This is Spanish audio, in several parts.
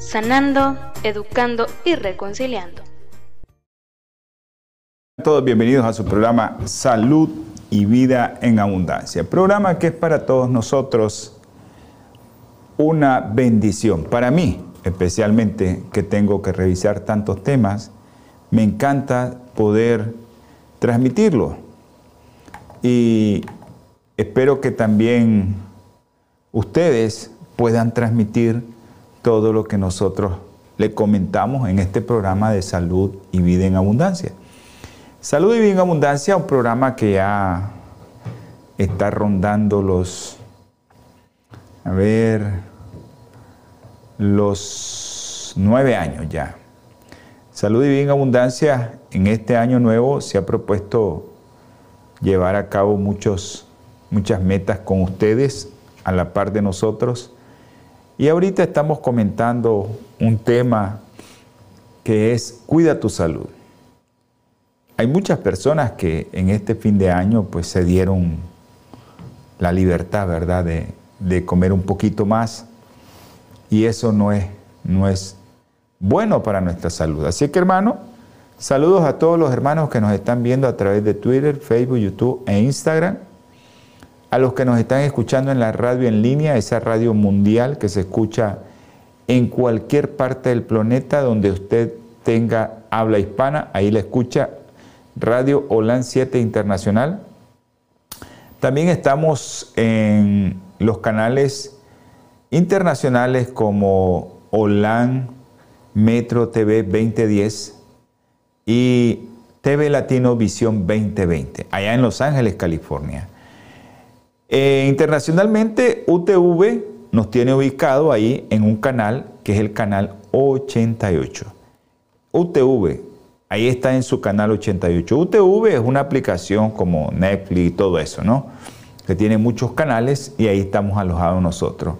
sanando, educando y reconciliando. Todos bienvenidos a su programa Salud y Vida en Abundancia. Programa que es para todos nosotros una bendición. Para mí, especialmente que tengo que revisar tantos temas, me encanta poder transmitirlo. Y espero que también ustedes puedan transmitir todo lo que nosotros le comentamos en este programa de salud y vida en abundancia. Salud y vida en abundancia, un programa que ya está rondando los, a ver, los nueve años ya. Salud y vida en abundancia, en este año nuevo se ha propuesto llevar a cabo muchos, muchas metas con ustedes a la par de nosotros y ahorita estamos comentando un tema que es cuida tu salud. Hay muchas personas que en este fin de año pues se dieron la libertad, ¿verdad?, de, comer un poquito más y eso no es, no es bueno para nuestra salud. Así que hermano, saludos a todos los hermanos que nos están viendo a través de Twitter, Facebook, YouTube e Instagram a los que nos están escuchando en la radio en línea, esa radio mundial que se escucha en cualquier parte del planeta donde usted tenga habla hispana, ahí la escucha Radio OLAN 7 Internacional. También estamos en los canales internacionales como OLAN Metro TV 2010 y TV Latino Visión 2020, allá en Los Ángeles, California. Eh, internacionalmente, UTV nos tiene ubicado ahí en un canal que es el canal 88. UTV, ahí está en su canal 88. UTV es una aplicación como Netflix y todo eso, ¿no? Que tiene muchos canales y ahí estamos alojados nosotros.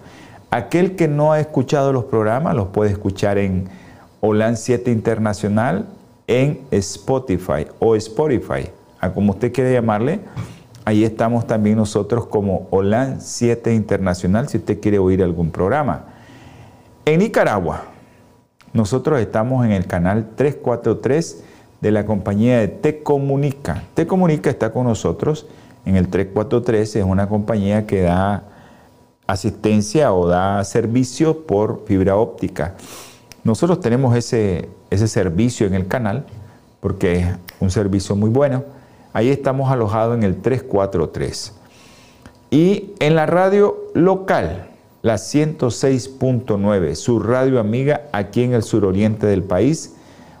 Aquel que no ha escuchado los programas los puede escuchar en OLAN 7 Internacional, en Spotify o Spotify, a como usted quiere llamarle Ahí estamos también nosotros como OLAN 7 Internacional, si usted quiere oír algún programa. En Nicaragua, nosotros estamos en el canal 343 de la compañía de Te Comunica. Te Comunica está con nosotros en el 343, es una compañía que da asistencia o da servicio por fibra óptica. Nosotros tenemos ese, ese servicio en el canal porque es un servicio muy bueno Ahí estamos alojados en el 343. Y en la radio local, la 106.9, su radio amiga aquí en el suroriente del país.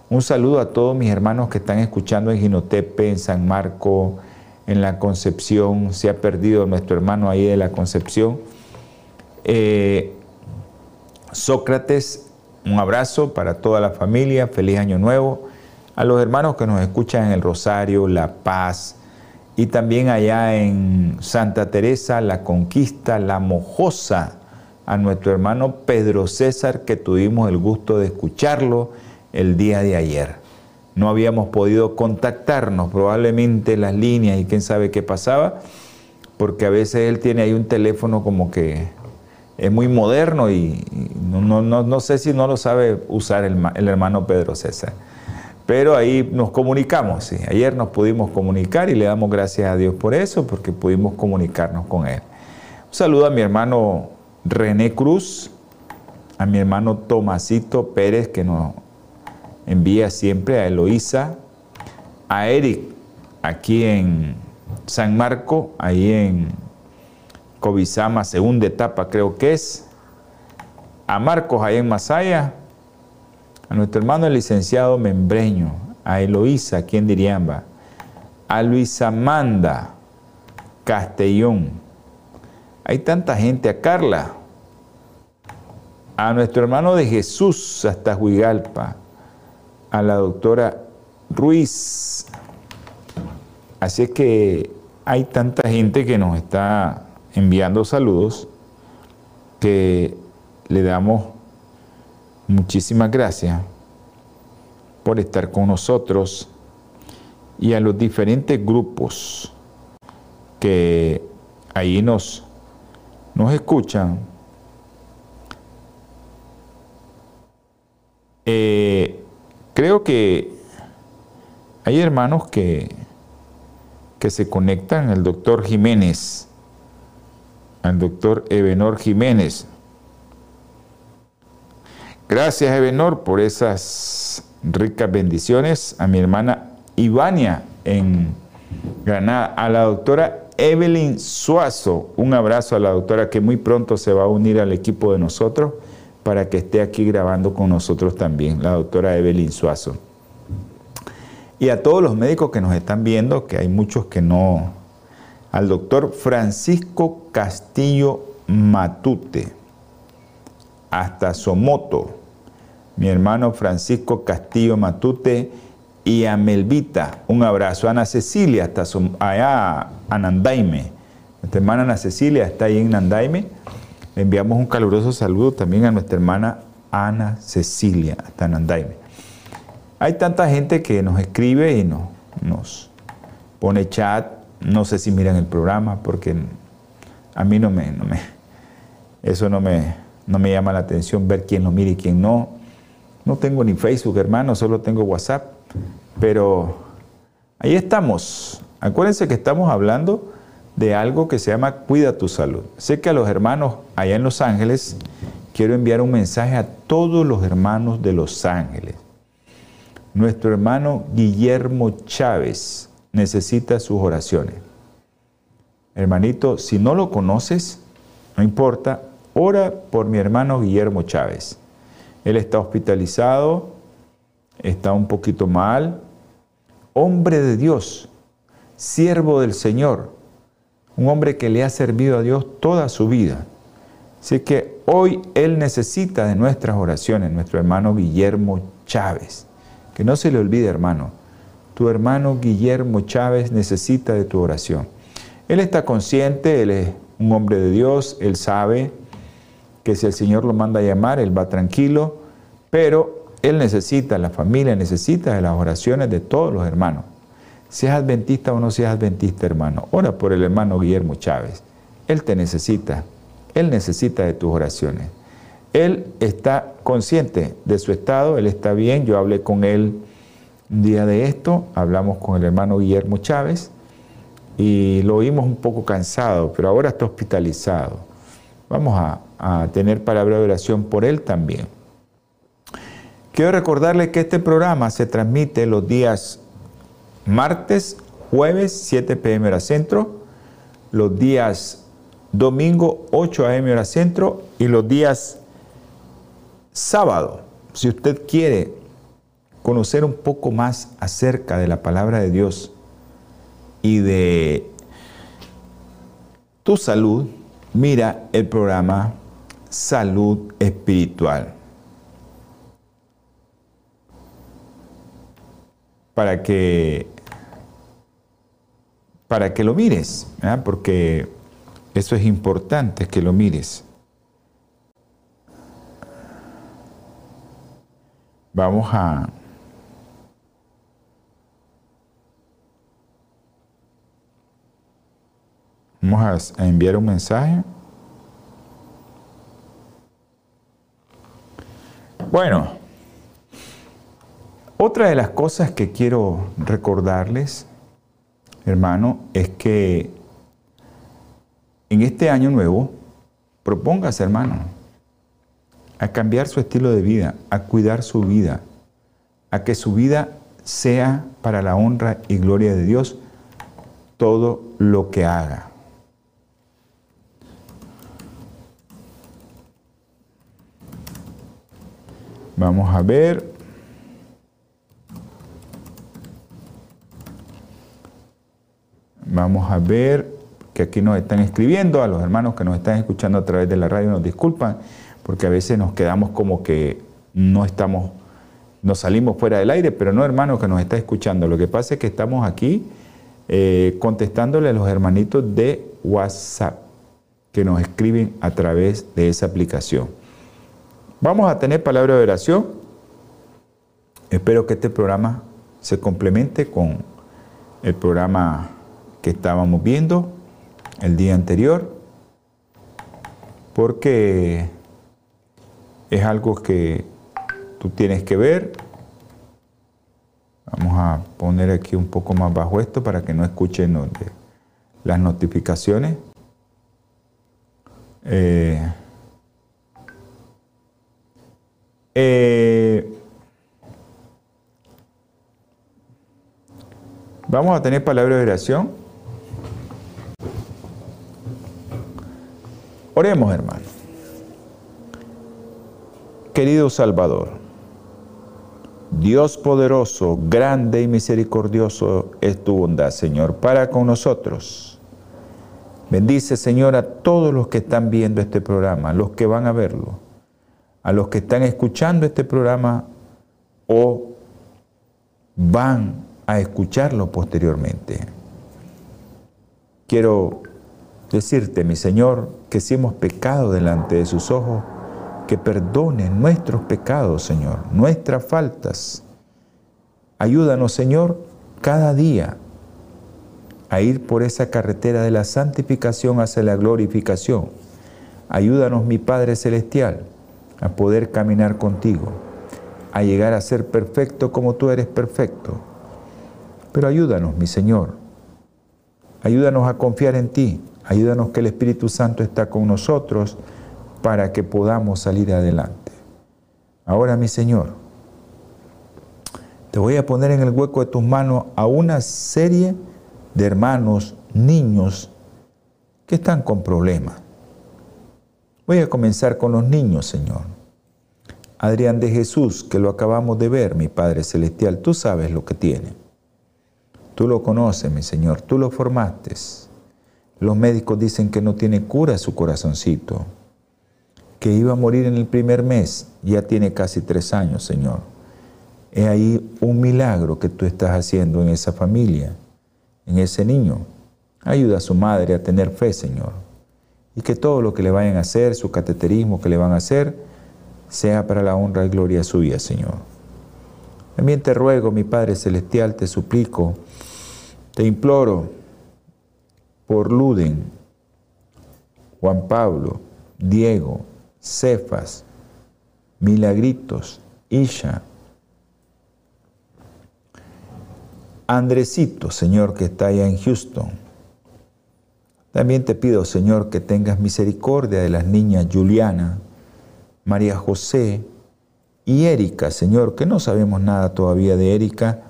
Un saludo a todos mis hermanos que están escuchando en Ginotepe, en San Marco, en La Concepción. Se ha perdido nuestro hermano ahí de La Concepción. Eh, Sócrates, un abrazo para toda la familia. Feliz Año Nuevo a los hermanos que nos escuchan en el Rosario, La Paz y también allá en Santa Teresa, La Conquista, La Mojosa, a nuestro hermano Pedro César que tuvimos el gusto de escucharlo el día de ayer. No habíamos podido contactarnos, probablemente las líneas y quién sabe qué pasaba, porque a veces él tiene ahí un teléfono como que es muy moderno y no, no, sé si no lo sabe usar el, el hermano Pedro César. Pero ahí nos comunicamos. Ayer nos pudimos comunicar y le damos gracias a Dios por eso, porque pudimos comunicarnos con Él. Un saludo a mi hermano René Cruz, a mi hermano Tomasito Pérez, que nos envía siempre, a Eloísa, a Eric, aquí en San Marco, ahí en Cobizama, segunda etapa creo que es, a Marcos, ahí en Masaya, a nuestro hermano el licenciado Membreño, a Eloísa, aquí en Diriamba, a Luisa Amanda Castellón. Hay tanta gente, a Carla, a nuestro hermano de Jesús hasta Huigalpa, a la doctora Ruiz. Así es que hay tanta gente que nos está enviando saludos que le damos muchísimas gracias por estar con nosotros y a los diferentes grupos que ahí nos, nos escuchan. Eh, creo que hay hermanos que, que se conectan, el doctor Jiménez, al doctor Ebenor Jiménez. Gracias, Ebenor, por esas ricas bendiciones. A mi hermana Ivania en Granada. A la doctora Evelyn Suazo. Un abrazo a la doctora que muy pronto se va a unir al equipo de nosotros para que esté aquí grabando con nosotros también, la doctora Evelyn Suazo. Y a todos los médicos que nos están viendo, que hay muchos que no. Al doctor Francisco Castillo Matute, hasta Somoto, mi hermano Francisco Castillo Matute y a Melvita, un abrazo. Ana Cecilia, hasta allá a Nandaime. Nuestra hermana Ana Cecilia está ahí en Nandaime. Le enviamos un caluroso saludo también a nuestra hermana Ana Cecilia, hasta Nandaime. Hay tanta gente que nos escribe y nos, nos pone chat. No sé si miran el programa porque a mí no me, no me eso no me, no me llama la atención ver quién lo mira y quién no. No tengo ni Facebook, hermano, solo tengo WhatsApp. Pero ahí estamos. Acuérdense que estamos hablando de algo que se llama Cuida tu salud. Sé que a los hermanos allá en Los Ángeles quiero enviar un mensaje a todos los hermanos de Los Ángeles. Nuestro hermano Guillermo Chávez necesita sus oraciones. Hermanito, si no lo conoces, no importa, ora por mi hermano Guillermo Chávez. Él está hospitalizado está un poquito mal. Hombre de Dios, siervo del Señor, un hombre que le ha servido a Dios toda su vida. Así que hoy Él necesita de nuestras oraciones, nuestro hermano Guillermo Chávez. Que no se le olvide, hermano, tu hermano Guillermo Chávez necesita de tu oración. Él está consciente, Él es un hombre de Dios, Él sabe que si el Señor lo manda a llamar, Él va tranquilo, pero él necesita, la familia necesita de las oraciones de todos los hermanos. Seas adventista o no seas adventista, hermano, ora por el hermano Guillermo Chávez. Él te necesita. Él necesita de tus oraciones. Él está consciente de su estado, él está bien. Yo hablé con él un día de esto, hablamos con el hermano Guillermo Chávez y lo oímos un poco cansado, pero ahora está hospitalizado. Vamos a, tener palabra de oración por él también. Quiero recordarle que este programa se transmite los días martes, jueves, 7 pm hora centro, los días domingo, 8 am hora centro y los días sábado. Si usted quiere conocer un poco más acerca de la palabra de Dios y de tu salud, mira el programa Salud Espiritual. para que, para que lo mires, porque eso es importante que lo mires. Vamos a... Vamos a enviar un mensaje. Bueno, otra de las cosas que quiero recordarles, hermano, es que en este año nuevo, propóngase, hermano, a cambiar su estilo de vida, a cuidar su vida, a que su vida sea para la honra y gloria de Dios todo lo que haga. Vamos a ver Vamos a ver que aquí nos están escribiendo, a los hermanos que nos están escuchando a través de la radio nos disculpan, porque a veces nos quedamos como que no estamos, nos salimos fuera del aire, pero no hermano que nos está escuchando. Lo que pasa es que estamos aquí eh, contestándole a los hermanitos de WhatsApp que nos escriben a través de esa aplicación. Vamos a tener palabra de oración. Espero que este programa se complemente con el programa que estábamos viendo el día anterior, porque es algo que tú tienes que ver. Vamos a poner aquí un poco más bajo esto para que no escuchen las notificaciones. Eh, eh, vamos a tener palabra de oración. Oremos, hermano. Querido Salvador, Dios poderoso, grande y misericordioso es tu bondad, Señor, para con nosotros. Bendice, Señor, a todos los que están viendo este programa, los que van a verlo, a los que están escuchando este programa o van a escucharlo posteriormente. Quiero decirte, mi Señor, que si hemos pecado delante de sus ojos, que perdone nuestros pecados, Señor, nuestras faltas. Ayúdanos, Señor, cada día a ir por esa carretera de la santificación hacia la glorificación. Ayúdanos, mi Padre Celestial, a poder caminar contigo, a llegar a ser perfecto como tú eres perfecto. Pero ayúdanos, mi Señor, ayúdanos a confiar en ti, Ayúdanos que el Espíritu Santo está con nosotros para que podamos salir adelante. Ahora, mi Señor, te voy a poner en el hueco de tus manos a una serie de hermanos, niños, que están con problemas. Voy a comenzar con los niños, Señor. Adrián de Jesús, que lo acabamos de ver, mi Padre Celestial, tú sabes lo que tiene. Tú lo conoces, mi Señor, tú lo formaste. Los médicos dicen que no tiene cura su corazoncito, que iba a morir en el primer mes, ya tiene casi tres años, Señor. Es ahí un milagro que tú estás haciendo en esa familia, en ese niño. Ayuda a su madre a tener fe, Señor. Y que todo lo que le vayan a hacer, su cateterismo que le van a hacer, sea para la honra y gloria suya, Señor. También te ruego, mi Padre Celestial, te suplico, te imploro, por Luden, Juan Pablo, Diego, Cefas, Milagritos, Isha, Andresito, Señor, que está allá en Houston. También te pido, Señor, que tengas misericordia de las niñas Juliana, María José y Erika, Señor, que no sabemos nada todavía de Erika,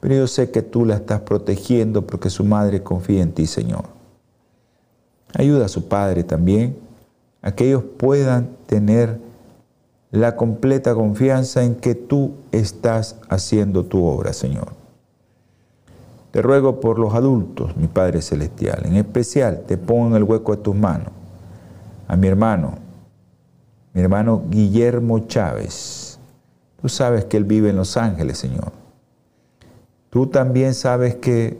pero yo sé que tú la estás protegiendo porque su madre confía en ti, Señor. Ayuda a su Padre también a que ellos puedan tener la completa confianza en que tú estás haciendo tu obra, Señor. Te ruego por los adultos, mi Padre Celestial. En especial te pongo en el hueco de tus manos a mi hermano, mi hermano Guillermo Chávez. Tú sabes que él vive en Los Ángeles, Señor. Tú también sabes que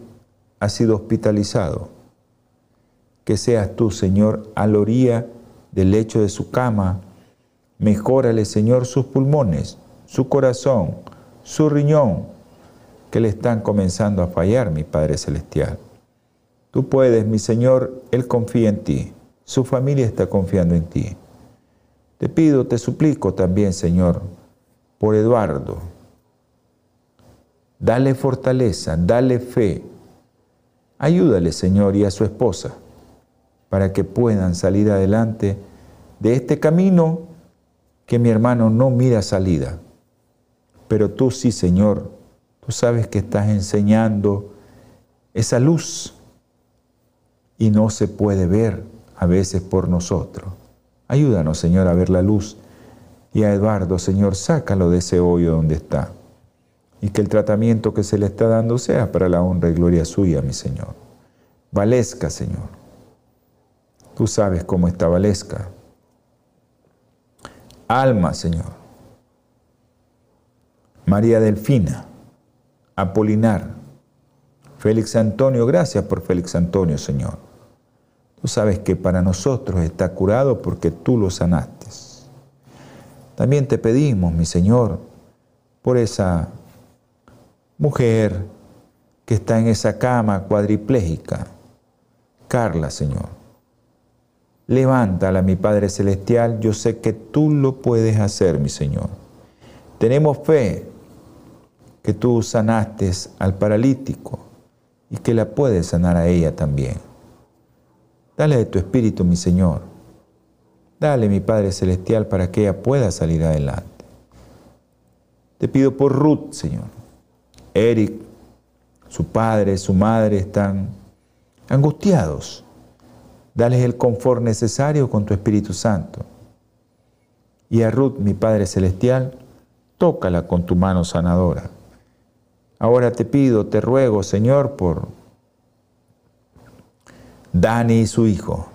ha sido hospitalizado que seas tú, Señor, a la orilla del lecho de su cama. Mejórale, Señor, sus pulmones, su corazón, su riñón, que le están comenzando a fallar, mi Padre Celestial. Tú puedes, mi Señor, Él confía en ti, su familia está confiando en ti. Te pido, te suplico también, Señor, por Eduardo. Dale fortaleza, dale fe. Ayúdale, Señor, y a su esposa para que puedan salir adelante de este camino que mi hermano no mira salida. Pero tú sí, Señor, tú sabes que estás enseñando esa luz y no se puede ver a veces por nosotros. Ayúdanos, Señor, a ver la luz. Y a Eduardo, Señor, sácalo de ese hoyo donde está. Y que el tratamiento que se le está dando sea para la honra y gloria suya, mi Señor. Valezca, Señor. Tú sabes cómo está Valesca. Alma, Señor. María Delfina, Apolinar, Félix Antonio, gracias por Félix Antonio, Señor. Tú sabes que para nosotros está curado porque tú lo sanaste. También te pedimos, mi Señor, por esa mujer que está en esa cama cuadriplégica. Carla, Señor. Levántala, mi Padre Celestial, yo sé que tú lo puedes hacer, mi Señor. Tenemos fe que tú sanaste al paralítico y que la puedes sanar a ella también. Dale de tu espíritu, mi Señor. Dale, mi Padre Celestial, para que ella pueda salir adelante. Te pido por Ruth, Señor. Eric, su padre, su madre están angustiados Dales el confort necesario con tu Espíritu Santo. Y a Ruth, mi Padre Celestial, tócala con tu mano sanadora. Ahora te pido, te ruego, Señor, por Dani y su hijo,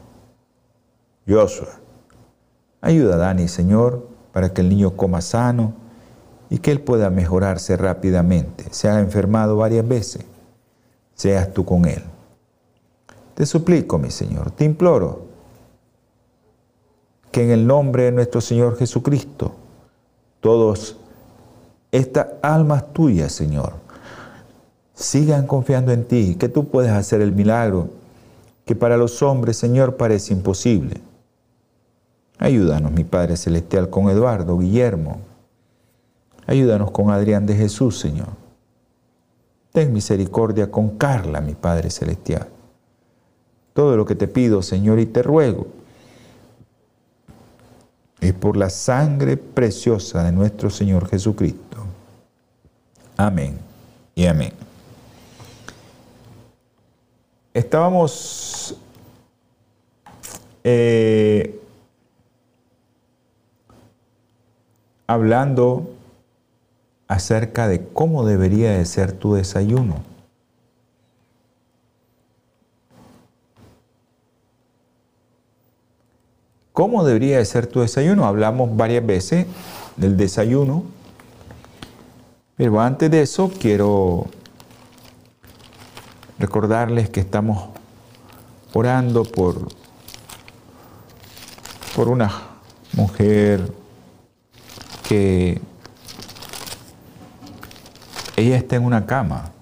Joshua. Ayuda a Dani, Señor, para que el niño coma sano y que él pueda mejorarse rápidamente. Se ha enfermado varias veces. Seas tú con él. Te suplico, mi Señor, te imploro que en el nombre de nuestro Señor Jesucristo, todos estas almas tuyas, Señor, sigan confiando en ti, que tú puedes hacer el milagro que para los hombres, Señor, parece imposible. Ayúdanos, mi Padre Celestial, con Eduardo, Guillermo. Ayúdanos con Adrián de Jesús, Señor. Ten misericordia con Carla, mi Padre Celestial. Todo lo que te pido, Señor, y te ruego, es por la sangre preciosa de nuestro Señor Jesucristo. Amén y amén. Estábamos eh, hablando acerca de cómo debería de ser tu desayuno. ¿Cómo debería de ser tu desayuno? Hablamos varias veces del desayuno, pero antes de eso quiero recordarles que estamos orando por, por una mujer que ella está en una cama,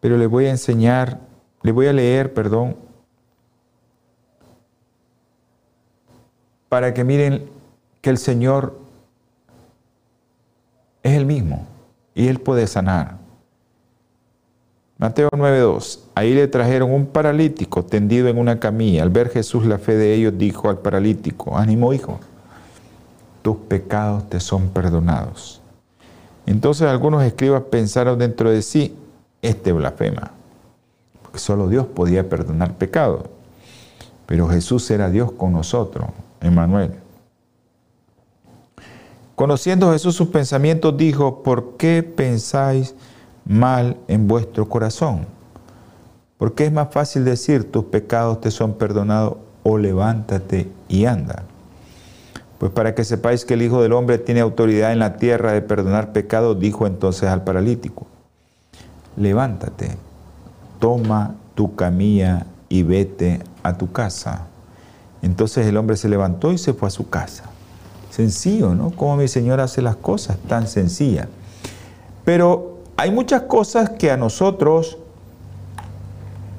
pero le voy a enseñar, le voy a leer, perdón, para que miren que el Señor es el mismo y Él puede sanar. Mateo 9:2. Ahí le trajeron un paralítico tendido en una camilla. Al ver Jesús la fe de ellos, dijo al paralítico, ánimo hijo, tus pecados te son perdonados. Entonces algunos escribas pensaron dentro de sí, este blasfema, porque solo Dios podía perdonar pecados. Pero Jesús era Dios con nosotros. Emmanuel. Conociendo Jesús sus pensamientos, dijo, ¿por qué pensáis mal en vuestro corazón? Porque es más fácil decir, tus pecados te son perdonados, o levántate y anda. Pues para que sepáis que el Hijo del Hombre tiene autoridad en la tierra de perdonar pecados, dijo entonces al paralítico, levántate, toma tu camilla y vete a tu casa. Entonces el hombre se levantó y se fue a su casa. Sencillo, ¿no? Como mi Señor hace las cosas, tan sencilla. Pero hay muchas cosas que a nosotros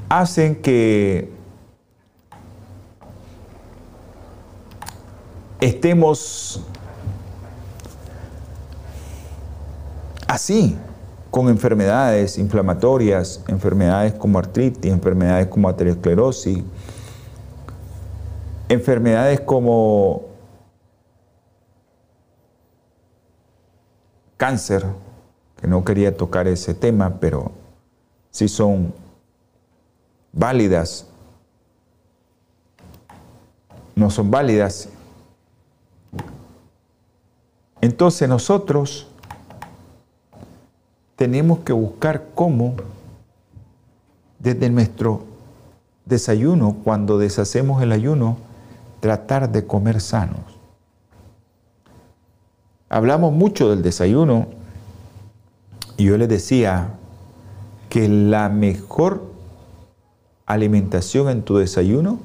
hacen que estemos así, con enfermedades inflamatorias, enfermedades como artritis, enfermedades como aterosclerosis, enfermedades como cáncer, que no quería tocar ese tema, pero sí son válidas, no son válidas. Entonces nosotros tenemos que buscar cómo desde nuestro desayuno, cuando deshacemos el ayuno, tratar de comer sanos. hablamos mucho del desayuno y yo les decía que la mejor alimentación en tu desayuno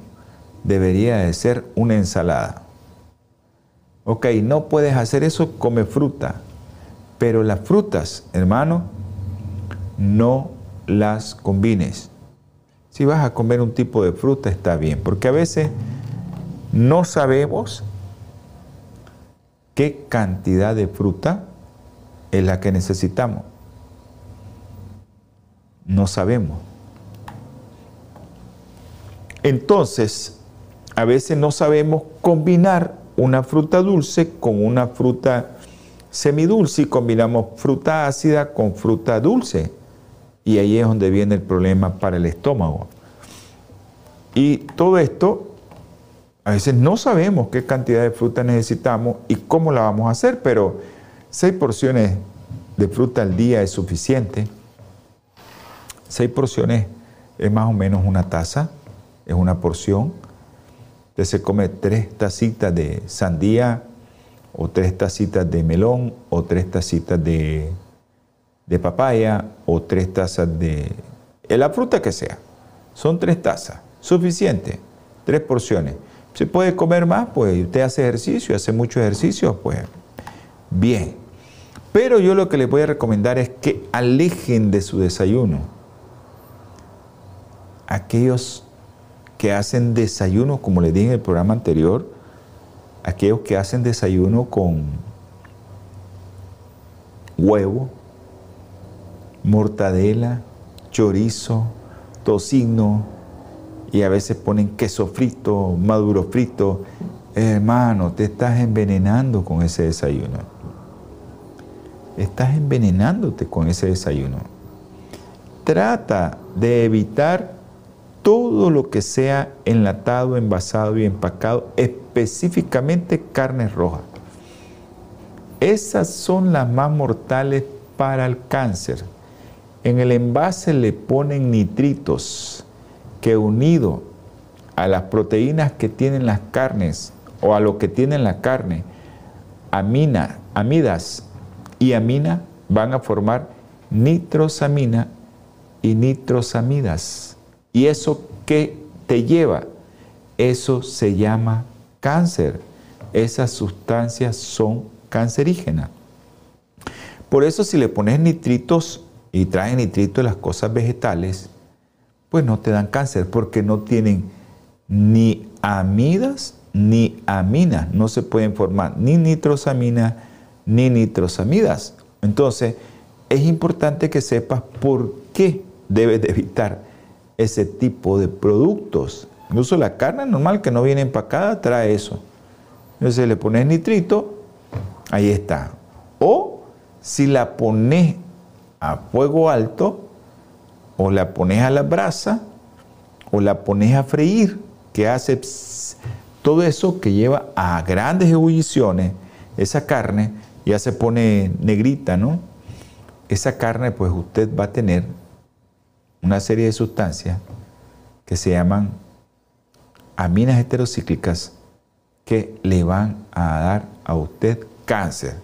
debería de ser una ensalada. Ok, no puedes hacer eso, come fruta. Pero las frutas, hermano, no las combines. Si vas a comer un tipo de fruta está bien, porque a veces no sabemos qué cantidad de fruta es la que necesitamos. No sabemos. Entonces, a veces no sabemos combinar una fruta dulce con una fruta semidulce y combinamos fruta ácida con fruta dulce. Y ahí es donde viene el problema para el estómago. Y todo esto, a veces no sabemos qué cantidad de fruta necesitamos y cómo la vamos a hacer, pero seis porciones de fruta al día es suficiente. Seis porciones es más o menos una taza, es una porción. Usted se come tres tacitas de sandía, o tres tacitas de melón, o tres tacitas de de papaya o tres tazas de la fruta que sea. Son tres tazas, suficiente, tres porciones. ¿Se puede comer más? Pues usted hace ejercicio, hace mucho ejercicio, pues bien. Pero yo lo que les voy a recomendar es que alejen de su desayuno aquellos que hacen desayuno, como les dije en el programa anterior, aquellos que hacen desayuno con huevo, mortadela, chorizo, tocino y a veces ponen queso frito, maduro frito. Hermano, te estás envenenando con ese desayuno. Estás envenenándote con ese desayuno. Trata de evitar todo lo que sea enlatado, envasado y empacado, específicamente carnes rojas. Esas son las más mortales para el cáncer. En el envase le ponen nitritos que unido a las proteínas que tienen las carnes o a lo que tienen la carne, amina, amidas y amina van a formar nitrosamina y nitrosamidas. ¿Y eso qué te lleva? Eso se llama cáncer. Esas sustancias son cancerígenas. Por eso si le pones nitritos y traen nitrito de las cosas vegetales, pues no te dan cáncer porque no tienen ni amidas ni aminas, no se pueden formar ni nitrosamina ni nitrosamidas. Entonces, es importante que sepas por qué debes de evitar ese tipo de productos. Incluso la carne normal que no viene empacada trae eso. Entonces le pones nitrito, ahí está. O si la pones a fuego alto, o la pones a la brasa, o la pones a freír, que hace todo eso que lleva a grandes ebulliciones, esa carne ya se pone negrita, ¿no? Esa carne, pues usted va a tener una serie de sustancias que se llaman aminas heterocíclicas que le van a dar a usted cáncer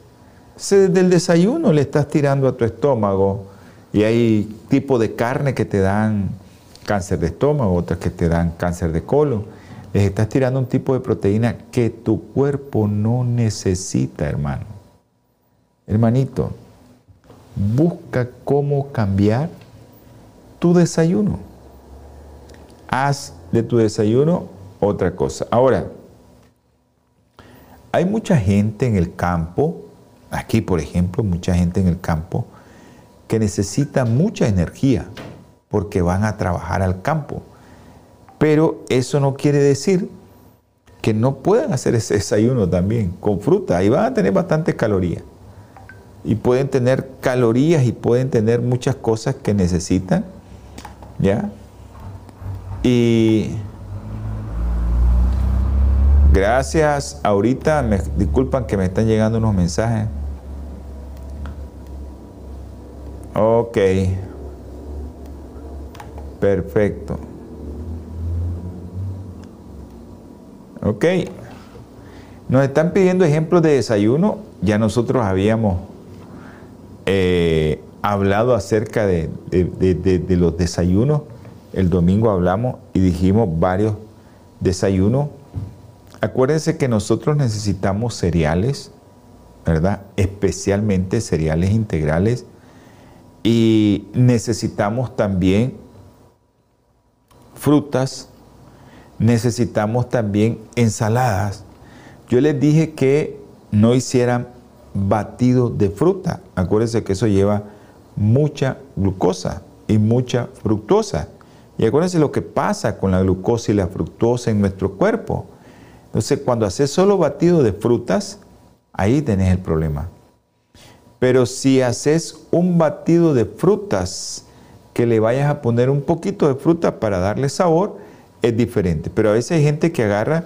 desde el desayuno le estás tirando a tu estómago y hay tipo de carne que te dan cáncer de estómago, otras que te dan cáncer de colon. Les estás tirando un tipo de proteína que tu cuerpo no necesita, hermano. Hermanito, busca cómo cambiar tu desayuno. Haz de tu desayuno otra cosa. Ahora, hay mucha gente en el campo Aquí, por ejemplo, mucha gente en el campo que necesita mucha energía porque van a trabajar al campo. Pero eso no quiere decir que no puedan hacer ese desayuno también con fruta. Ahí van a tener bastantes calorías. Y pueden tener calorías y pueden tener muchas cosas que necesitan. ¿Ya? Y gracias. Ahorita me disculpan que me están llegando unos mensajes. Ok. Perfecto. Ok. Nos están pidiendo ejemplos de desayuno. Ya nosotros habíamos eh, hablado acerca de, de, los desayunos. El domingo hablamos y dijimos varios desayunos. Acuérdense que nosotros necesitamos cereales, ¿verdad? Especialmente cereales integrales. Y necesitamos también frutas, necesitamos también ensaladas. Yo les dije que no hicieran batido de fruta. Acuérdense que eso lleva mucha glucosa y mucha fructosa. Y acuérdense lo que pasa con la glucosa y la fructosa en nuestro cuerpo. Entonces, cuando haces solo batido de frutas, ahí tenés el problema. Pero si haces un batido de frutas que le vayas a poner un poquito de fruta para darle sabor, es diferente. Pero a veces hay gente que agarra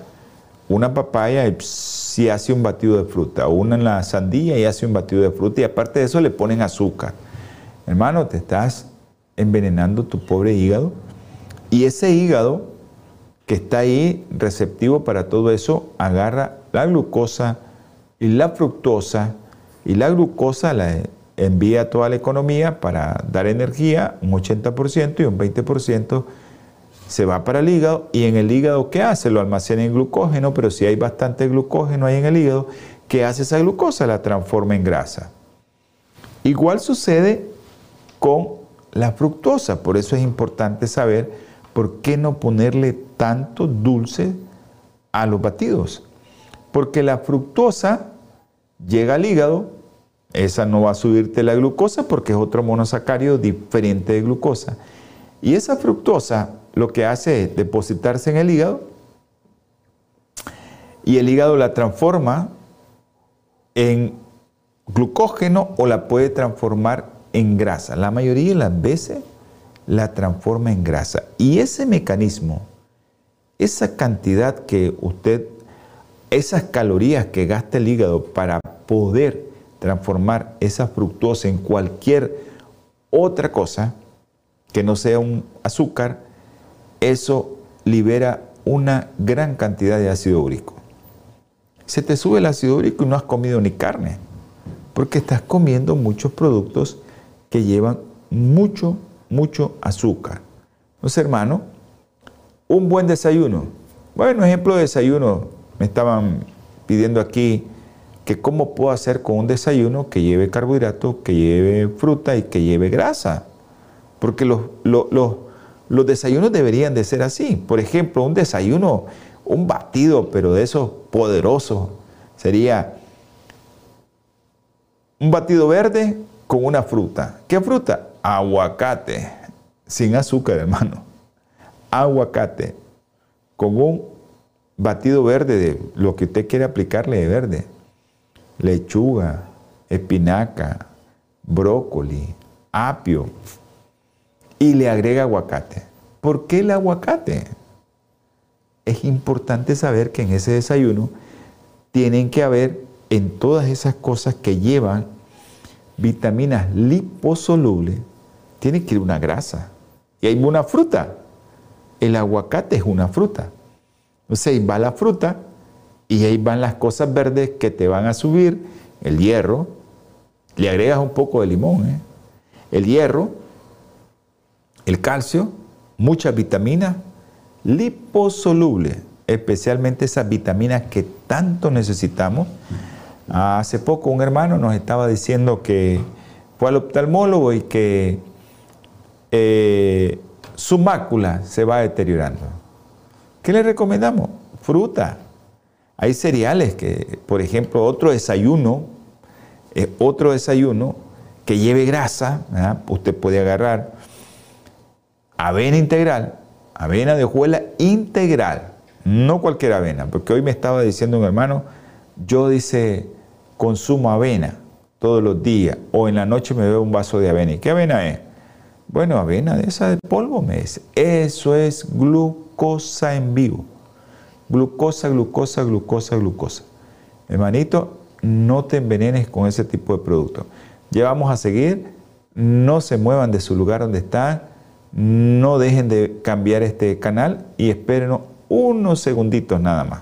una papaya y si hace un batido de fruta, o una en la sandía y hace un batido de fruta y aparte de eso le ponen azúcar. Hermano, te estás envenenando tu pobre hígado y ese hígado que está ahí receptivo para todo eso agarra la glucosa y la fructosa y la glucosa la envía a toda la economía para dar energía, un 80% y un 20% se va para el hígado y en el hígado ¿qué hace? Lo almacena en glucógeno, pero si hay bastante glucógeno ahí en el hígado, ¿qué hace esa glucosa? La transforma en grasa. Igual sucede con la fructosa, por eso es importante saber por qué no ponerle tanto dulce a los batidos. Porque la fructosa llega al hígado, esa no va a subirte la glucosa porque es otro monosacárido diferente de glucosa. Y esa fructosa lo que hace es depositarse en el hígado y el hígado la transforma en glucógeno o la puede transformar en grasa. La mayoría de las veces la transforma en grasa. Y ese mecanismo, esa cantidad que usted, esas calorías que gasta el hígado para poder transformar esa fructosa en cualquier otra cosa que no sea un azúcar, eso libera una gran cantidad de ácido úrico. Se te sube el ácido úrico y no has comido ni carne, porque estás comiendo muchos productos que llevan mucho, mucho azúcar. Entonces, hermano, un buen desayuno. Bueno, ejemplo de desayuno, me estaban pidiendo aquí que cómo puedo hacer con un desayuno que lleve carbohidratos, que lleve fruta y que lleve grasa. Porque los, los, los desayunos deberían de ser así. Por ejemplo, un desayuno, un batido, pero de esos poderosos, sería un batido verde con una fruta. ¿Qué fruta? Aguacate, sin azúcar, hermano. Aguacate con un batido verde de lo que usted quiere aplicarle de verde. Lechuga, espinaca, brócoli, apio, y le agrega aguacate. ¿Por qué el aguacate? Es importante saber que en ese desayuno tienen que haber en todas esas cosas que llevan vitaminas liposolubles, tiene que ir una grasa. Y hay una fruta. El aguacate es una fruta. Entonces ahí va la fruta y ahí van las cosas verdes que te van a subir, el hierro, le agregas un poco de limón, ¿eh? el hierro, el calcio, muchas vitaminas liposolubles, especialmente esas vitaminas que tanto necesitamos. Hace poco un hermano nos estaba diciendo que fue al oftalmólogo y que eh, su mácula se va deteriorando. ¿Qué le recomendamos? Fruta. Hay cereales que, por ejemplo, otro desayuno, eh, otro desayuno que lleve grasa, usted puede agarrar avena integral, avena de hojuela integral, no cualquier avena, porque hoy me estaba diciendo un hermano, yo dice, consumo avena todos los días o en la noche me bebo un vaso de avena. ¿Y qué avena es? Bueno, avena de esa de polvo me dice. Eso es glucosa en vivo. Glucosa, glucosa, glucosa, glucosa. Hermanito, no te envenenes con ese tipo de producto. Ya vamos a seguir. No se muevan de su lugar donde están no dejen de cambiar este canal y esperen unos segunditos nada más.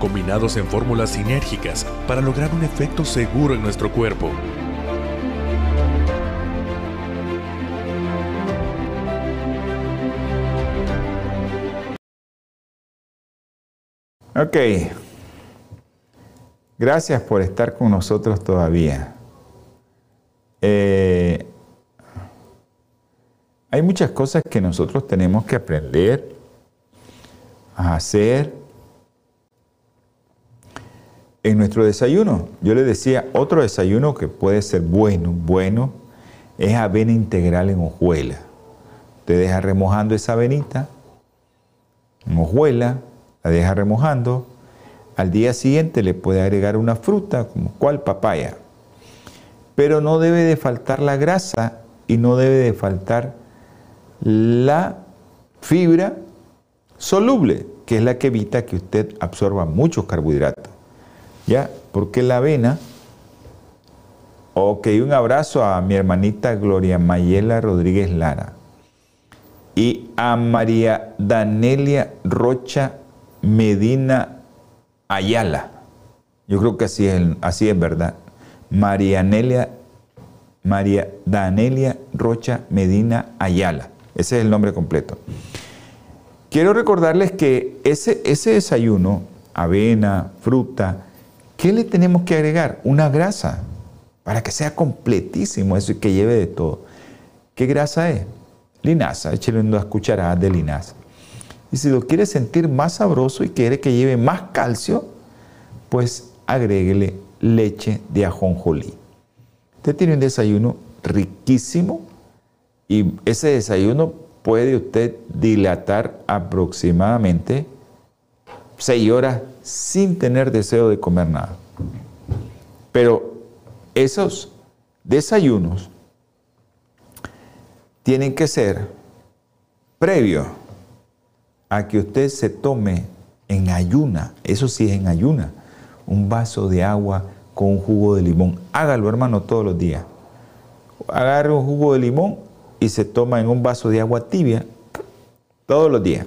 combinados en fórmulas sinérgicas para lograr un efecto seguro en nuestro cuerpo. Ok. Gracias por estar con nosotros todavía. Eh, hay muchas cosas que nosotros tenemos que aprender a hacer en nuestro desayuno. Yo le decía, otro desayuno que puede ser bueno, bueno, es avena integral en hojuela. Usted deja remojando esa avenita en hojuela, la deja remojando, al día siguiente le puede agregar una fruta, como cual papaya. Pero no debe de faltar la grasa y no debe de faltar la fibra soluble, que es la que evita que usted absorba muchos carbohidratos. ¿Ya? Porque la avena... Ok, un abrazo a mi hermanita Gloria Mayela Rodríguez Lara y a María Danelia Rocha Medina Ayala. Yo creo que así es, así es verdad. María María Danelia Rocha Medina Ayala. Ese es el nombre completo. Quiero recordarles que ese, ese desayuno, avena, fruta, ¿qué le tenemos que agregar? Una grasa, para que sea completísimo eso y que lleve de todo. ¿Qué grasa es? Linaza, échale unas cucharadas de linaza. Y si lo quiere sentir más sabroso y quiere que lleve más calcio, pues agréguele leche de ajonjolí. Usted tiene un desayuno riquísimo y ese desayuno puede usted dilatar aproximadamente 6 horas sin tener deseo de comer nada. Pero esos desayunos tienen que ser previos a que usted se tome en ayuna, eso sí es en ayuna, un vaso de agua con un jugo de limón. Hágalo, hermano, todos los días. Agarre un jugo de limón y se toma en un vaso de agua tibia todos los días.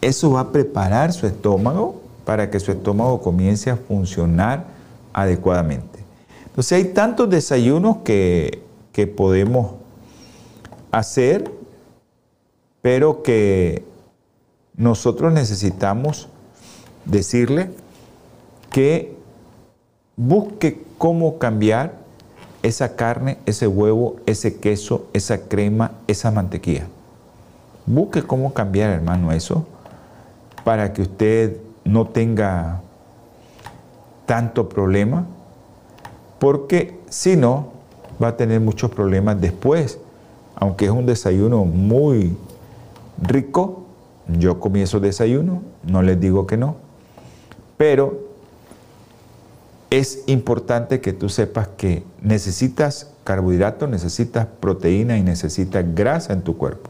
Eso va a preparar su estómago para que su estómago comience a funcionar adecuadamente. Entonces hay tantos desayunos que, que podemos hacer, pero que nosotros necesitamos decirle que busque cómo cambiar esa carne, ese huevo, ese queso, esa crema, esa mantequilla. Busque cómo cambiar, hermano, eso para que usted no tenga tanto problema, porque si no, va a tener muchos problemas después, aunque es un desayuno muy rico, yo comienzo desayuno, no les digo que no, pero es importante que tú sepas que necesitas carbohidratos, necesitas proteína y necesitas grasa en tu cuerpo.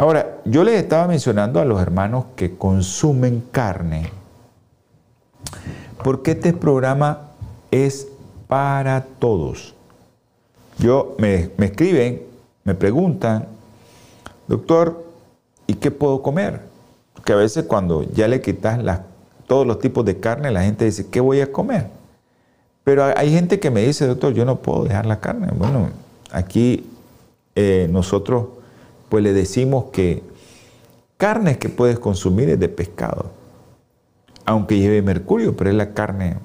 Ahora, yo les estaba mencionando a los hermanos que consumen carne, porque este programa es para todos. Yo me, escriben, me preguntan, doctor, ¿Y qué puedo comer? Porque a veces cuando ya le quitas todos los tipos de carne, la gente dice, ¿qué voy a comer? Pero hay gente que me dice, doctor, yo no puedo dejar la carne. Bueno, aquí eh, nosotros pues le decimos que carne que puedes consumir es de pescado, aunque lleve mercurio, pero es la carne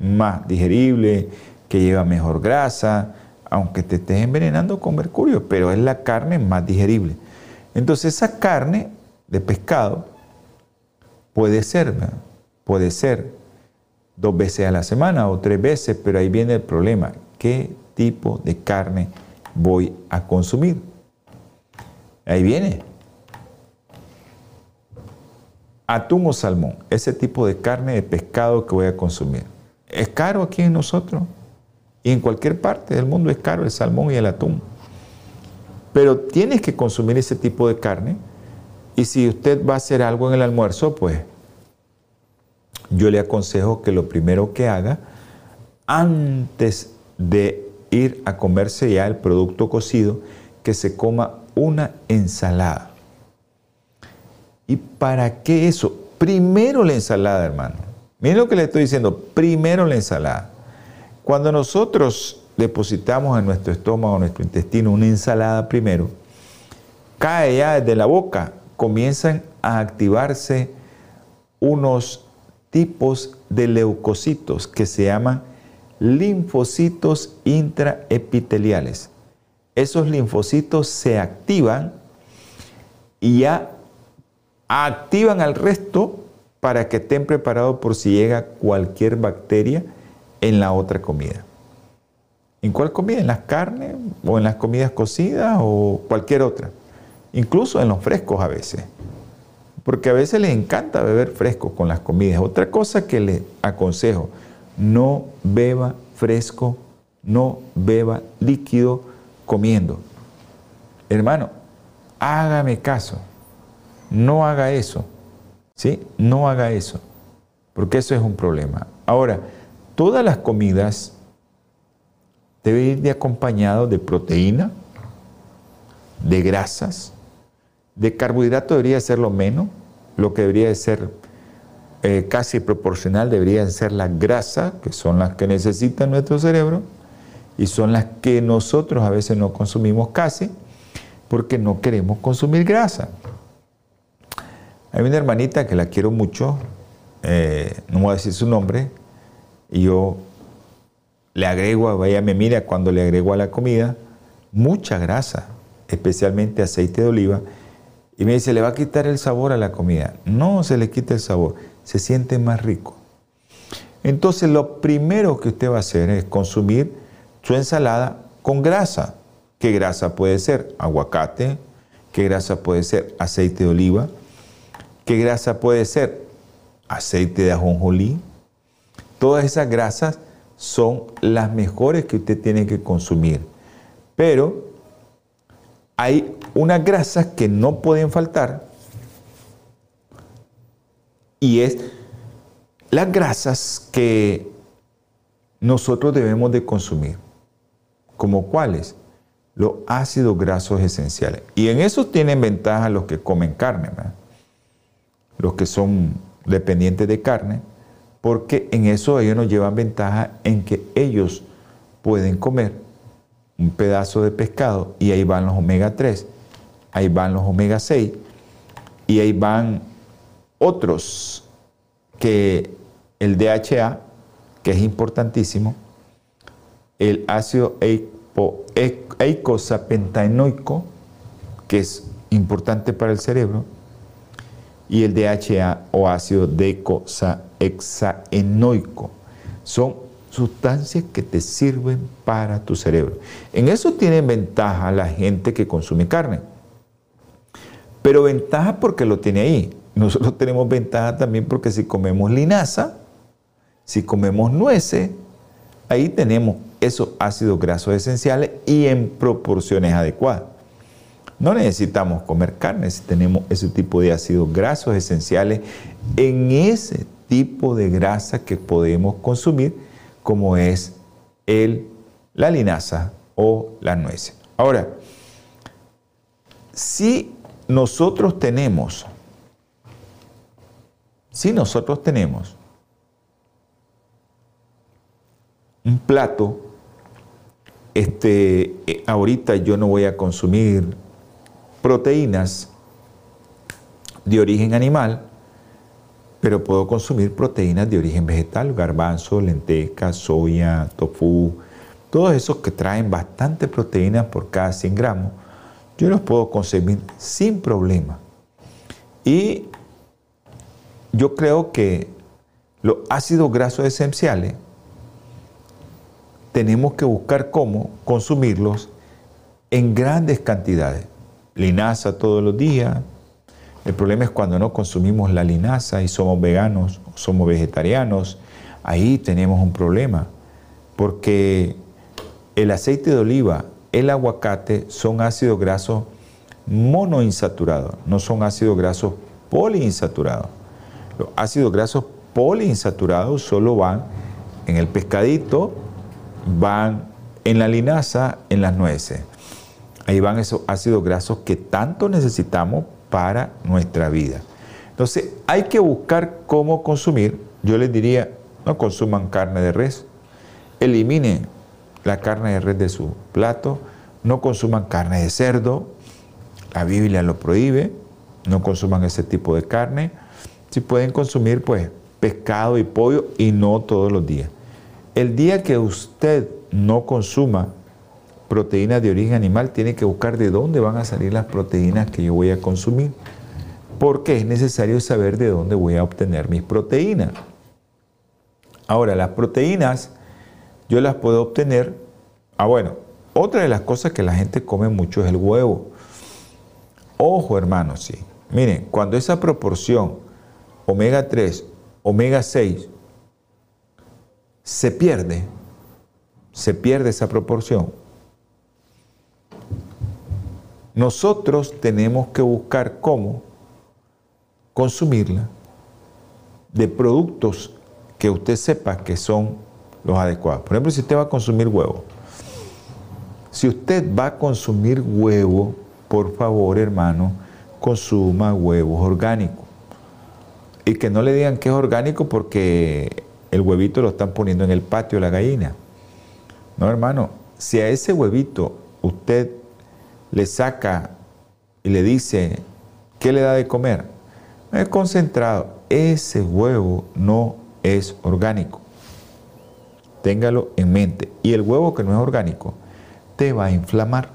más digerible, que lleva mejor grasa, aunque te estés envenenando con mercurio, pero es la carne más digerible. Entonces esa carne de pescado puede ser, puede ser dos veces a la semana o tres veces, pero ahí viene el problema. ¿Qué tipo de carne voy a consumir? Ahí viene. Atún o salmón, ese tipo de carne de pescado que voy a consumir. es caro aquí en nosotros. Y en cualquier parte del mundo es caro el salmón y el atún. Pero tienes que consumir ese tipo de carne. Y si usted va a hacer algo en el almuerzo, pues yo le aconsejo que lo primero que haga, antes de ir a comerse ya el producto cocido, que se coma una ensalada. ¿Y para qué eso? Primero la ensalada, hermano. Miren lo que le estoy diciendo, primero la ensalada. Cuando nosotros depositamos en nuestro estómago, en nuestro intestino, una ensalada primero, cae ya desde la boca, comienzan a activarse unos tipos de leucocitos que se llaman linfocitos intraepiteliales. Esos linfocitos se activan y ya activan al resto para que estén preparados por si llega cualquier bacteria en la otra comida. ¿En cuál comida? ¿En las carnes o en las comidas cocidas o cualquier otra? Incluso en los frescos a veces. Porque a veces les encanta beber fresco con las comidas. Otra cosa que les aconsejo, no beba fresco, no beba líquido comiendo. Hermano, hágame caso. No haga eso. ¿Sí? No haga eso. Porque eso es un problema. Ahora, todas las comidas deben ir de acompañado de proteína, de grasas, de carbohidrato debería ser lo menos, lo que debería ser eh, casi proporcional deberían ser las grasas, que son las que necesita nuestro cerebro, y son las que nosotros a veces no consumimos casi, porque no queremos consumir grasa. Hay una hermanita que la quiero mucho, eh, no voy a decir su nombre, y yo le agrego, vaya me mira cuando le agrego a la comida, mucha grasa, especialmente aceite de oliva, y me dice, le va a quitar el sabor a la comida. No se le quita el sabor, se siente más rico. Entonces lo primero que usted va a hacer es consumir su ensalada con grasa. ¿Qué grasa puede ser? Aguacate. ¿Qué grasa puede ser? Aceite de oliva. ¿Qué grasa puede ser? Aceite de ajonjolí. Todas esas grasas son las mejores que usted tiene que consumir. Pero hay unas grasas que no pueden faltar y es las grasas que nosotros debemos de consumir. ¿Como cuáles? Los ácidos grasos esenciales. Y en eso tienen ventaja los que comen carne, los que son dependientes de carne, porque en eso ellos nos llevan ventaja en que ellos pueden comer un pedazo de pescado y ahí van los omega 3, ahí van los omega 6 y ahí van otros que el DHA, que es importantísimo, el ácido eicosapentaenoico, que es importante para el cerebro, y el DHA o ácido decosaexaenoico. Son sustancias que te sirven para tu cerebro. En eso tiene ventaja la gente que consume carne. Pero ventaja porque lo tiene ahí. Nosotros tenemos ventaja también porque si comemos linaza, si comemos nueces, ahí tenemos esos ácidos grasos esenciales y en proporciones adecuadas. No necesitamos comer carne si tenemos ese tipo de ácidos grasos esenciales en ese tipo de grasa que podemos consumir, como es el, la linaza o la nuez. Ahora, si nosotros tenemos si nosotros tenemos un plato, este, eh, ahorita yo no voy a consumir proteínas de origen animal, pero puedo consumir proteínas de origen vegetal, garbanzo, lenteja, soya, tofu, todos esos que traen bastante proteínas por cada 100 gramos, yo los puedo consumir sin problema. Y yo creo que los ácidos grasos esenciales tenemos que buscar cómo consumirlos en grandes cantidades. Linaza todos los días. El problema es cuando no consumimos la linaza y somos veganos somos vegetarianos. ahí tenemos un problema, porque el aceite de oliva, el aguacate son ácidos grasos monoinsaturados, no son ácidos grasos poliinsaturados. Los ácidos grasos poliinsaturados solo van en el pescadito, van en la linaza, en las nueces. Ahí van esos ácidos grasos que tanto necesitamos para nuestra vida. Entonces, hay que buscar cómo consumir. Yo les diría, no consuman carne de res, eliminen la carne de res de su plato, no consuman carne de cerdo, la Biblia lo prohíbe, no consuman ese tipo de carne. Si pueden consumir, pues, pescado y pollo y no todos los días. El día que usted no consuma proteínas de origen animal, tiene que buscar de dónde van a salir las proteínas que yo voy a consumir. Porque es necesario saber de dónde voy a obtener mis proteínas. Ahora, las proteínas yo las puedo obtener. Ah, bueno, otra de las cosas que la gente come mucho es el huevo. Ojo, hermanos, sí. Miren, cuando esa proporción omega 3, omega 6 se pierde, se pierde esa proporción, nosotros tenemos que buscar cómo consumirla de productos que usted sepa que son los adecuados. Por ejemplo, si usted va a consumir huevo, si usted va a consumir huevo, por favor, hermano, consuma huevos orgánicos. Y que no le digan que es orgánico porque el huevito lo están poniendo en el patio de la gallina. No, hermano, si a ese huevito usted le saca y le dice, ¿qué le da de comer? Es concentrado. Ese huevo no es orgánico. Téngalo en mente. Y el huevo que no es orgánico te va a inflamar.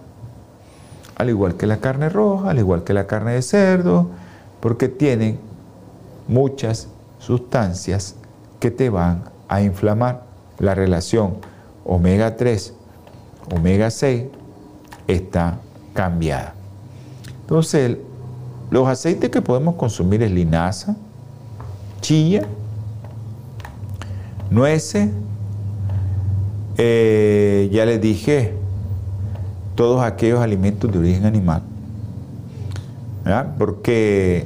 Al igual que la carne roja, al igual que la carne de cerdo, porque tienen muchas sustancias que te van a inflamar. La relación omega 3, omega 6 está cambiada. Entonces, los aceites que podemos consumir es linaza, chilla, nueces, eh, ya les dije, todos aquellos alimentos de origen animal. Porque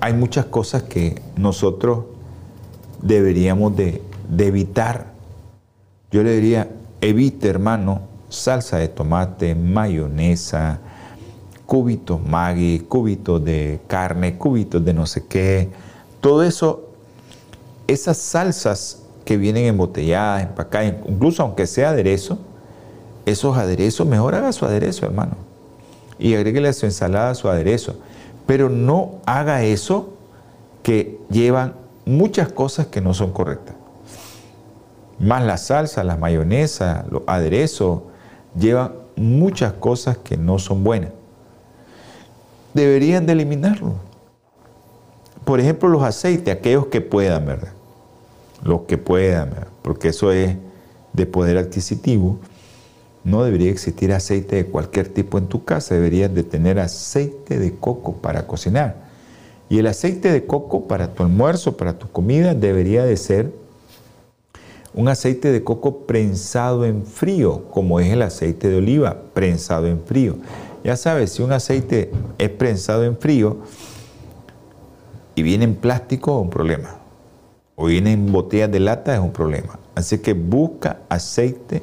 hay muchas cosas que nosotros deberíamos de, evitar. Yo le diría, evite hermano, salsa de tomate, mayonesa, cubitos Maggi, cubitos de carne, cubitos de no sé qué. Todo eso, esas salsas que vienen embotelladas, empacadas, incluso aunque sea aderezo, esos aderezos, mejor haga su aderezo, hermano. Y agréguele a su ensalada su aderezo. Pero no haga eso que llevan muchas cosas que no son correctas. Más la salsa, la mayonesa, los aderezos, llevan muchas cosas que no son buenas. Deberían de eliminarlo. Por ejemplo, los aceites, aquellos que puedan. Los que puedan, porque eso es de poder adquisitivo. No debería existir aceite de cualquier tipo en tu casa, deberías de tener aceite de coco para cocinar. Y el aceite de coco para tu almuerzo, para tu comida, debería de ser un aceite de coco prensado en frío, como es el aceite de oliva, prensado en frío. Ya sabes, si un aceite es prensado en frío y viene en plástico, es un problema. O viene en botellas de lata, es un problema. Así que busca aceite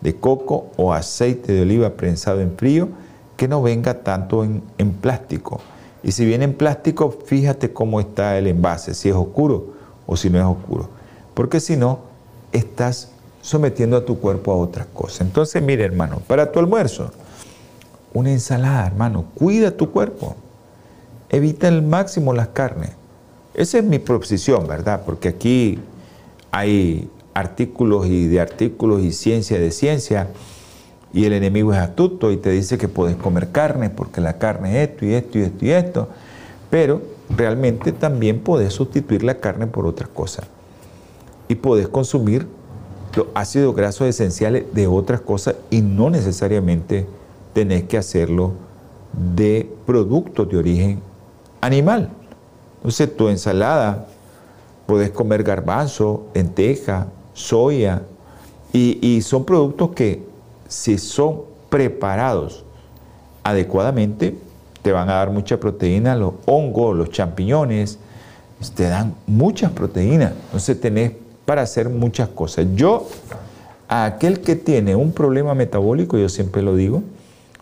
de coco o aceite de oliva prensado en frío que no venga tanto en, en plástico. Y si viene en plástico, fíjate cómo está el envase, si es oscuro o si no es oscuro. Porque si no, estás sometiendo a tu cuerpo a otras cosas. Entonces, mire, hermano, para tu almuerzo, una ensalada, hermano, cuida tu cuerpo. Evita al máximo las carnes. Esa es mi proposición, ¿verdad? Porque aquí hay artículos y de artículos y ciencia de ciencia y el enemigo es astuto y te dice que puedes comer carne porque la carne es esto y esto y esto y esto, pero realmente también puedes sustituir la carne por otras cosas y podés consumir los ácidos grasos esenciales de otras cosas y no necesariamente tenés que hacerlo de productos de origen animal. Entonces tu ensalada Puedes comer garbanzo, lenteja, soya, y, son productos que si son preparados adecuadamente, te van a dar mucha proteína, los hongos, los champiñones, te dan muchas proteínas. Entonces tenés para hacer muchas cosas. Yo, a aquel que tiene un problema metabólico, yo siempre lo digo,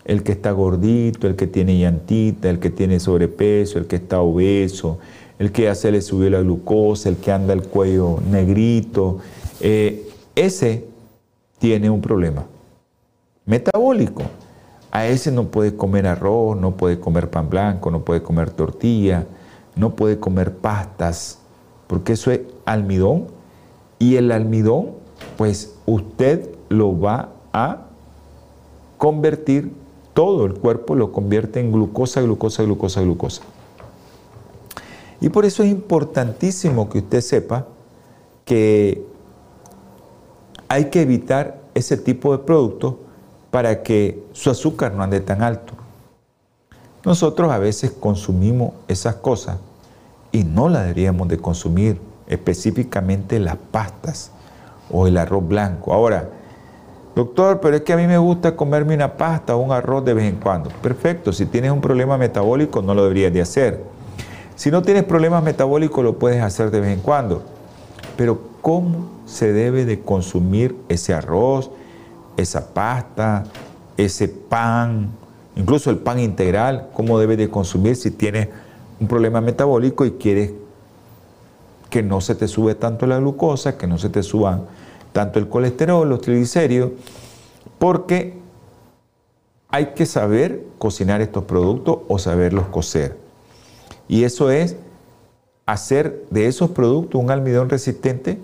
el que está gordito, el que tiene llantita, el que tiene sobrepeso, el que está obeso, el que ya se le subió la glucosa, el que anda el cuello negrito, eh, ese tiene un problema metabólico. A ese no puede comer arroz, no puede comer pan blanco, no puede comer tortilla, no puede comer pastas, porque eso es almidón. Y el almidón, pues usted lo va a convertir, todo el cuerpo lo convierte en glucosa, glucosa, glucosa, glucosa. Y por eso es importantísimo que usted sepa que hay que evitar ese tipo de productos para que su azúcar no ande tan alto. Nosotros a veces consumimos esas cosas y no las deberíamos de consumir, específicamente las pastas o el arroz blanco. Ahora, doctor, pero es que a mí me gusta comerme una pasta o un arroz de vez en cuando. Perfecto, si tienes un problema metabólico no lo deberías de hacer. Si no tienes problemas metabólicos lo puedes hacer de vez en cuando. Pero ¿cómo se debe de consumir ese arroz, esa pasta, ese pan, incluso el pan integral, cómo debe de consumir si tienes un problema metabólico y quieres que no se te sube tanto la glucosa, que no se te suban tanto el colesterol, los triglicéridos, porque hay que saber cocinar estos productos o saberlos cocer. Y eso es hacer de esos productos un almidón resistente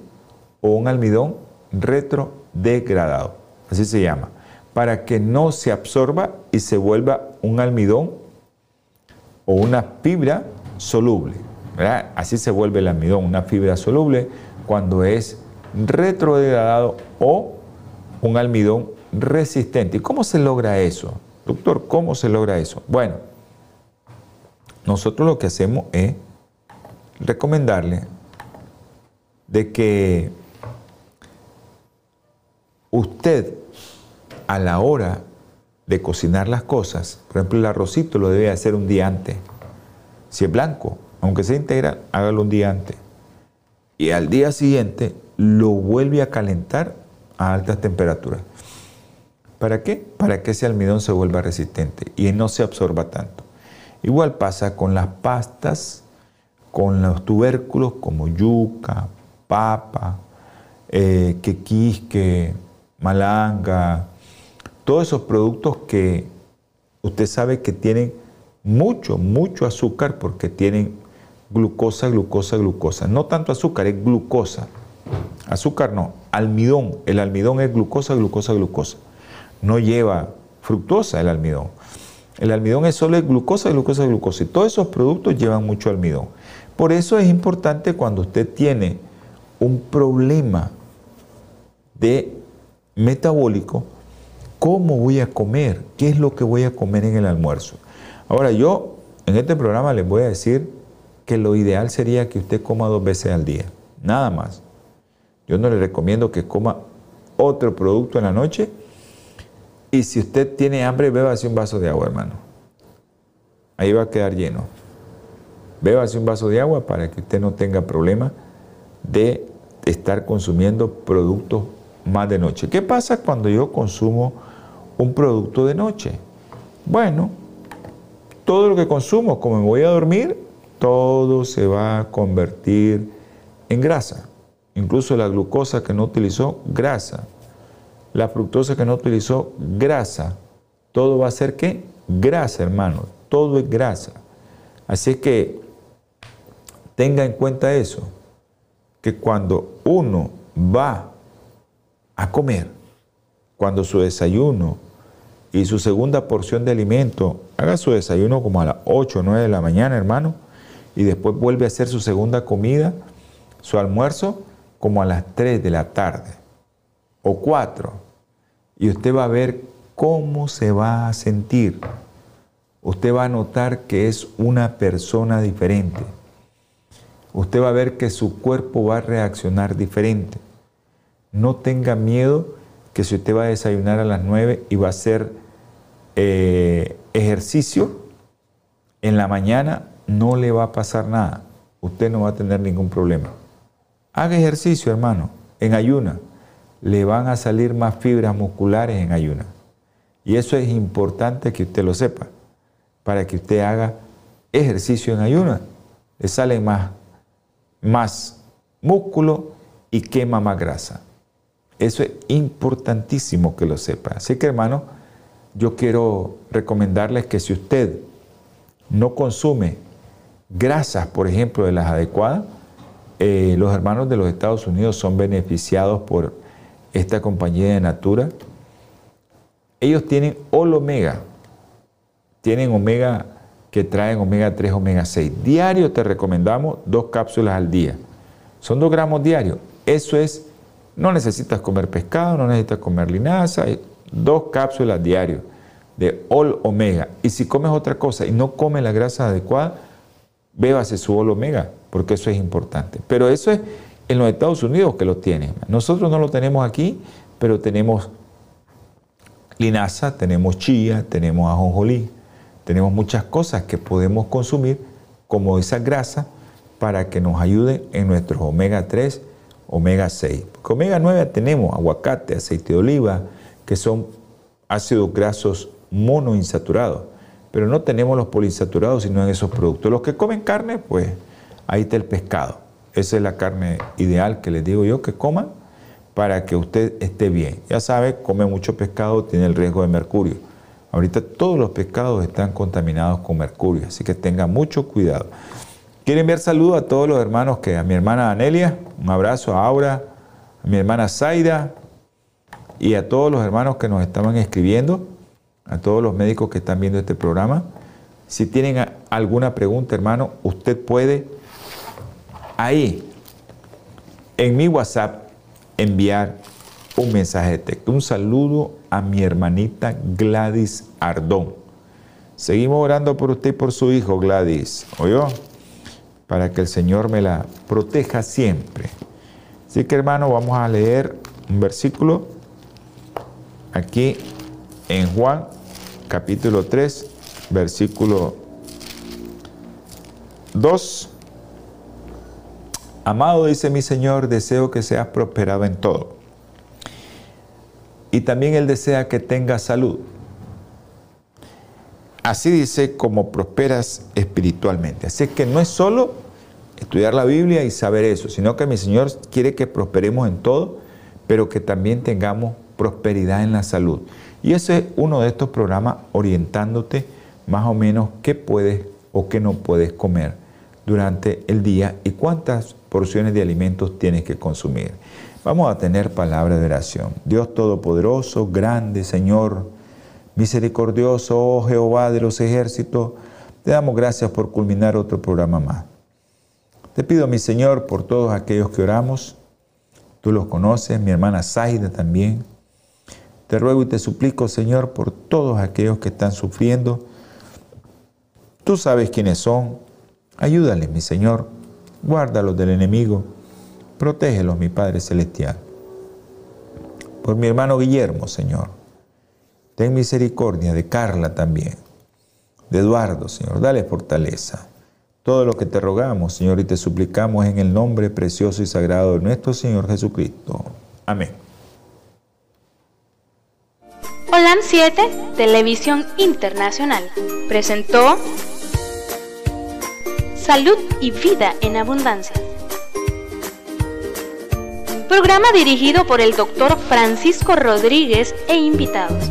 o un almidón retrodegradado así se llama, para que no se absorba y se vuelva un almidón o una fibra soluble. Así se vuelve el almidón, una fibra soluble cuando es retrodegradado o un almidón resistente. ¿Y cómo se logra eso? Doctor, ¿cómo se logra eso? Bueno, nosotros lo que hacemos es recomendarle de que usted a la hora de cocinar las cosas, por ejemplo el arrocito lo debe hacer un día antes. Si es blanco, aunque sea integral, hágalo un día antes. Y al día siguiente lo vuelve a calentar a altas temperaturas. ¿Para qué? Para que ese almidón se vuelva resistente y no se absorba tanto. Igual pasa con las pastas, con los tubérculos como yuca, papa, eh, quequisque, malanga, todos esos productos que usted sabe que tienen mucho, mucho azúcar porque tienen glucosa, glucosa, glucosa. No tanto azúcar, es glucosa. Azúcar no, almidón. El almidón es glucosa, glucosa, glucosa. No lleva fructosa el almidón. El almidón es solo glucosa, glucosa, glucosa. Y todos esos productos llevan mucho almidón. Por eso es importante cuando usted tiene un problema de metabólico, ¿cómo voy a comer? ¿Qué es lo que voy a comer en el almuerzo? Ahora yo en este programa les voy a decir que lo ideal sería que usted coma dos veces al día, nada más. Yo no le recomiendo que coma otro producto en la noche y si usted tiene hambre, bébase un vaso de agua, hermano. Ahí va a quedar lleno. Bébase un vaso de agua para que usted no tenga problema de estar consumiendo productos más de noche. ¿Qué pasa cuando yo consumo un producto de noche? Bueno, todo lo que consumo, como me voy a dormir, todo se va a convertir en grasa. Incluso la glucosa que no utilizó, grasa. La fructosa que no utilizó, grasa. Todo va a ser qué? Grasa, hermano. Todo es grasa. Así que tenga en cuenta eso, que cuando uno va a comer, cuando su desayuno y su segunda porción de alimento, haga su desayuno como a las 8 o 9 de la mañana, hermano, y después vuelve a hacer su segunda comida, su almuerzo, como a las 3 de la tarde o 4. Y usted va a ver cómo se va a sentir. Usted va a notar que es una persona diferente. usted va a ver que su cuerpo va a reaccionar diferente. No tenga miedo que si usted va a desayunar a las 9 y va a hacer eh, ejercicio, en la mañana no le va a pasar nada. Usted no va a tener ningún problema. Haga ejercicio, hermano, en ayuna. Le van a salir más fibras musculares en ayuna. Y eso es importante que usted lo sepa, para que usted haga ejercicio en ayuna. Le sale más, más músculo y quema más grasa. Eso es importantísimo que lo sepa. Así que hermano, yo quiero recomendarles que si usted no consume grasas, por ejemplo, de las adecuadas, eh, los hermanos de los Estados Unidos son beneficiados por esta compañía de Natura. Ellos tienen All Omega, tienen omega que traen omega 3, omega 6. Diario te recomendamos dos cápsulas al día. Son dos gramos diarios. Eso es no necesitas comer pescado, no necesitas comer linaza, dos cápsulas diarias de All Omega. Y si comes otra cosa y no comes la grasa adecuada, bébase su All Omega, porque eso es importante. Pero eso es en los Estados Unidos que lo tienen. Nosotros no lo tenemos aquí, pero tenemos linaza, tenemos chía, tenemos ajonjolí, tenemos muchas cosas que podemos consumir como esa grasa para que nos ayuden en nuestros omega 3 omega 6. Porque omega 9 tenemos aguacate, aceite de oliva, que son ácidos grasos monoinsaturados, pero no tenemos los poliinsaturados sino en esos productos. Los que comen carne, pues ahí está el pescado. Esa es la carne ideal que les digo yo que coman para que usted esté bien. Ya sabe, come mucho pescado, tiene el riesgo de mercurio. Ahorita todos los pescados están contaminados con mercurio, así que tenga mucho cuidado. Quiero enviar saludos a todos los hermanos que a mi hermana Anelia, un abrazo a Aura, a mi hermana Zaida y a todos los hermanos que nos estaban escribiendo, a todos los médicos que están viendo este programa. Si tienen alguna pregunta, hermano, usted puede ahí en mi WhatsApp enviar un mensaje de texto. Un saludo a mi hermanita Gladys Ardón. Seguimos orando por usted y por su hijo Gladys. ¿Oyó? Para que el Señor me la proteja siempre. Así que hermano, vamos a leer un versículo aquí en Juan capítulo 3, versículo 2. Amado, dice mi Señor, deseo que seas prosperado en todo. Y también Él desea que tengas salud. Así dice como prosperas espiritualmente. Así que no es solo estudiar la Biblia y saber eso, sino que mi Señor quiere que prosperemos en todo, pero que también tengamos prosperidad en la salud. Y ese es uno de estos programas orientándote más o menos qué puedes o qué no puedes comer durante el día y cuántas porciones de alimentos tienes que consumir. Vamos a tener palabra de oración. Dios Todopoderoso, grande Señor, misericordioso, oh Jehová de los ejércitos, te damos gracias por culminar otro programa más. Te pido, mi Señor, por todos aquellos que oramos, tú los conoces, mi hermana Zaida también. Te ruego y te suplico, Señor, por todos aquellos que están sufriendo. Tú sabes quiénes son. Ayúdales, mi Señor. Guárdalos del enemigo. Protégelos, mi Padre Celestial. Por mi hermano Guillermo, Señor. Ten misericordia de Carla también. De Eduardo, Señor. Dale fortaleza. Todo lo que te rogamos, Señor, y te suplicamos en el nombre precioso y sagrado de nuestro Señor Jesucristo. Amén. Holan 7, Televisión Internacional, presentó Salud y Vida en Abundancia. Programa dirigido por el doctor Francisco Rodríguez e invitados.